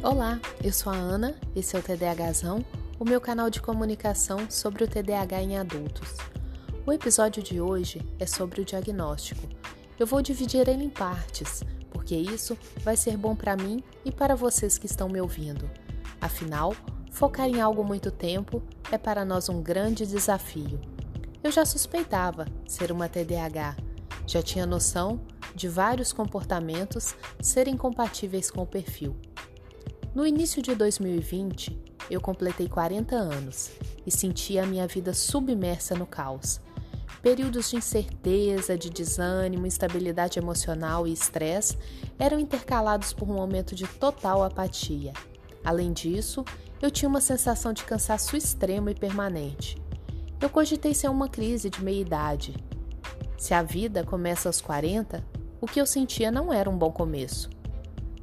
Olá, eu sou a Ana, esse é o TDAHzão, o meu canal de comunicação sobre o TDAH em adultos. O episódio de hoje é sobre o diagnóstico. Eu vou dividir ele em partes, porque isso vai ser bom para mim e para vocês que estão me ouvindo. Afinal, focar em algo muito tempo é para nós um grande desafio. Eu já suspeitava ser uma TDAH, já tinha noção de vários comportamentos serem compatíveis com o perfil. No início de 2020, eu completei 40 anos e senti a minha vida submersa no caos. Períodos de incerteza, de desânimo, instabilidade emocional e estresse eram intercalados por um momento de total apatia. Além disso, eu tinha uma sensação de cansaço extremo e permanente. Eu cogitei ser uma crise de meia-idade. Se a vida começa aos 40, o que eu sentia não era um bom começo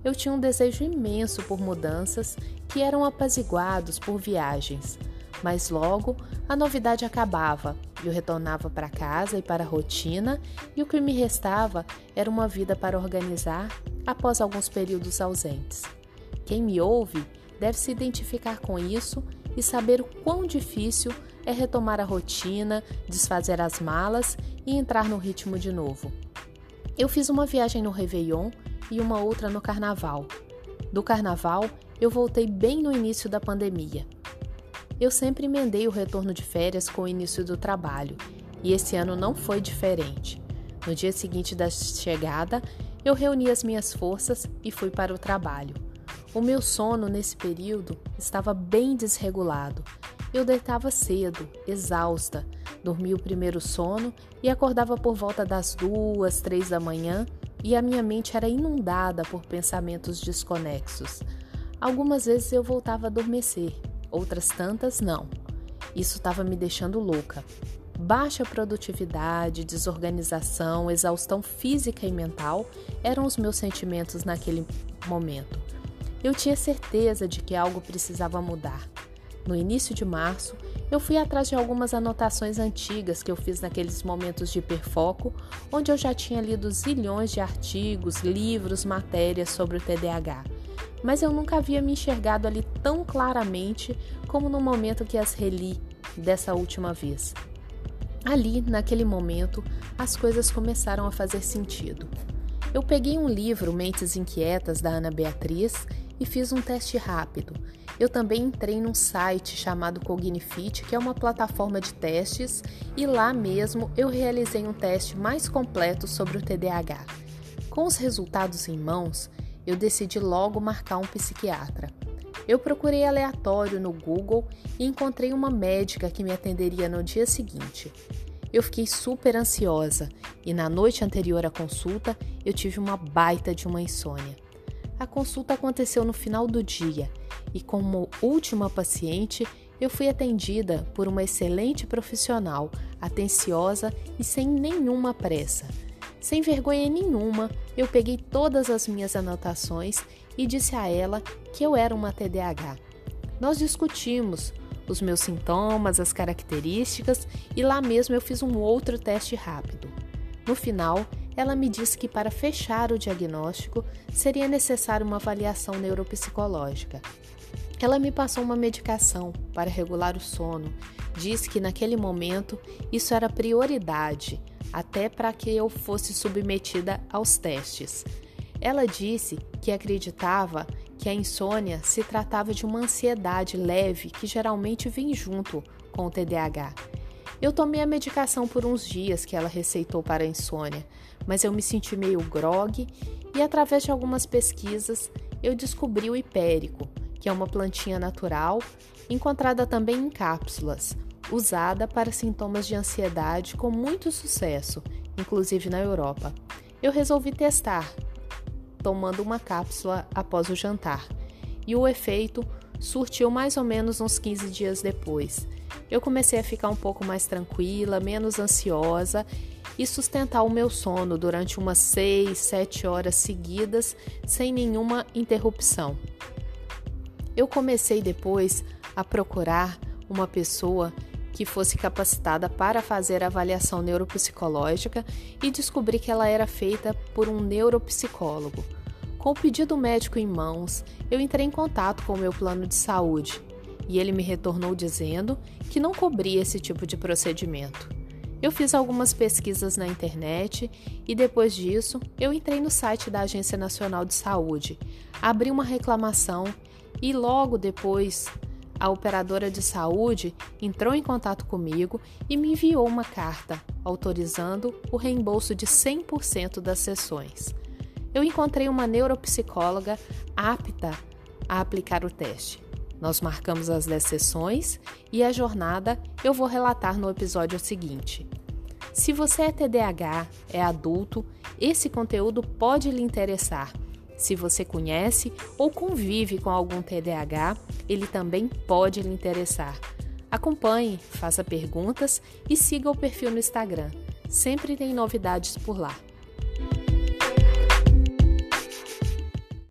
eu tinha um desejo imenso por mudanças que eram apaziguados por viagens. Mas logo a novidade acabava, eu retornava para casa e para a rotina, e o que me restava era uma vida para organizar após alguns períodos ausentes. Quem me ouve deve se identificar com isso e saber o quão difícil é retomar a rotina, desfazer as malas e entrar no ritmo de novo. Eu fiz uma viagem no Réveillon e uma outra no carnaval. Do carnaval, eu voltei bem no início da pandemia. Eu sempre emendei o retorno de férias com o início do trabalho, e esse ano não foi diferente. No dia seguinte da chegada, eu reuni as minhas forças e fui para o trabalho. O meu sono nesse período estava bem desregulado. Eu deitava cedo, exausta, dormia o primeiro sono e acordava por volta das duas, três da manhã e a minha mente era inundada por pensamentos desconexos. Algumas vezes eu voltava a adormecer, outras tantas não. Isso estava me deixando louca. Baixa produtividade, desorganização, exaustão física e mental eram os meus sentimentos naquele momento. Eu tinha certeza de que algo precisava mudar. No início de março, eu fui atrás de algumas anotações antigas que eu fiz naqueles momentos de hiperfoco, onde eu já tinha lido zilhões de artigos, livros, matérias sobre o TDAH. Mas eu nunca havia me enxergado ali tão claramente como no momento que as reli dessa última vez. Ali, naquele momento, as coisas começaram a fazer sentido. Eu peguei um livro, Mentes Inquietas, da Ana Beatriz, e fiz um teste rápido. Eu também entrei num site chamado Cognifit, que é uma plataforma de testes, e lá mesmo eu realizei um teste mais completo sobre o TDAH. Com os resultados em mãos, eu decidi logo marcar um psiquiatra. Eu procurei aleatório no Google e encontrei uma médica que me atenderia no dia seguinte. Eu fiquei super ansiosa e na noite anterior à consulta eu tive uma baita de uma insônia. A consulta aconteceu no final do dia e, como última paciente, eu fui atendida por uma excelente profissional, atenciosa e sem nenhuma pressa. Sem vergonha nenhuma, eu peguei todas as minhas anotações e disse a ela que eu era uma TDAH. Nós discutimos os meus sintomas, as características e lá mesmo eu fiz um outro teste rápido. No final, ela me disse que para fechar o diagnóstico seria necessária uma avaliação neuropsicológica. Ela me passou uma medicação para regular o sono. Disse que naquele momento isso era prioridade, até para que eu fosse submetida aos testes. Ela disse que acreditava que a insônia se tratava de uma ansiedade leve que geralmente vem junto com o TDAH eu tomei a medicação por uns dias que ela receitou para a insônia, mas eu me senti meio grogue e, através de algumas pesquisas, eu descobri o hipérico, que é uma plantinha natural, encontrada também em cápsulas, usada para sintomas de ansiedade com muito sucesso, inclusive na Europa. Eu resolvi testar, tomando uma cápsula após o jantar, e o efeito surtiu mais ou menos uns 15 dias depois eu comecei a ficar um pouco mais tranquila, menos ansiosa e sustentar o meu sono durante umas 6, 7 horas seguidas sem nenhuma interrupção. Eu comecei depois a procurar uma pessoa que fosse capacitada para fazer avaliação neuropsicológica e descobri que ela era feita por um neuropsicólogo. Com o pedido médico em mãos, eu entrei em contato com o meu plano de saúde e ele me retornou dizendo que não cobria esse tipo de procedimento. Eu fiz algumas pesquisas na internet e depois disso eu entrei no site da Agência Nacional de Saúde, abri uma reclamação e logo depois a operadora de saúde entrou em contato comigo e me enviou uma carta autorizando o reembolso de 100% das sessões. Eu encontrei uma neuropsicóloga apta a aplicar o teste. Nós marcamos as 10 sessões e a jornada eu vou relatar no episódio seguinte. Se você é TDAH, é adulto, esse conteúdo pode lhe interessar. Se você conhece ou convive com algum TDAH, ele também pode lhe interessar. Acompanhe, faça perguntas e siga o perfil no Instagram. Sempre tem novidades por lá.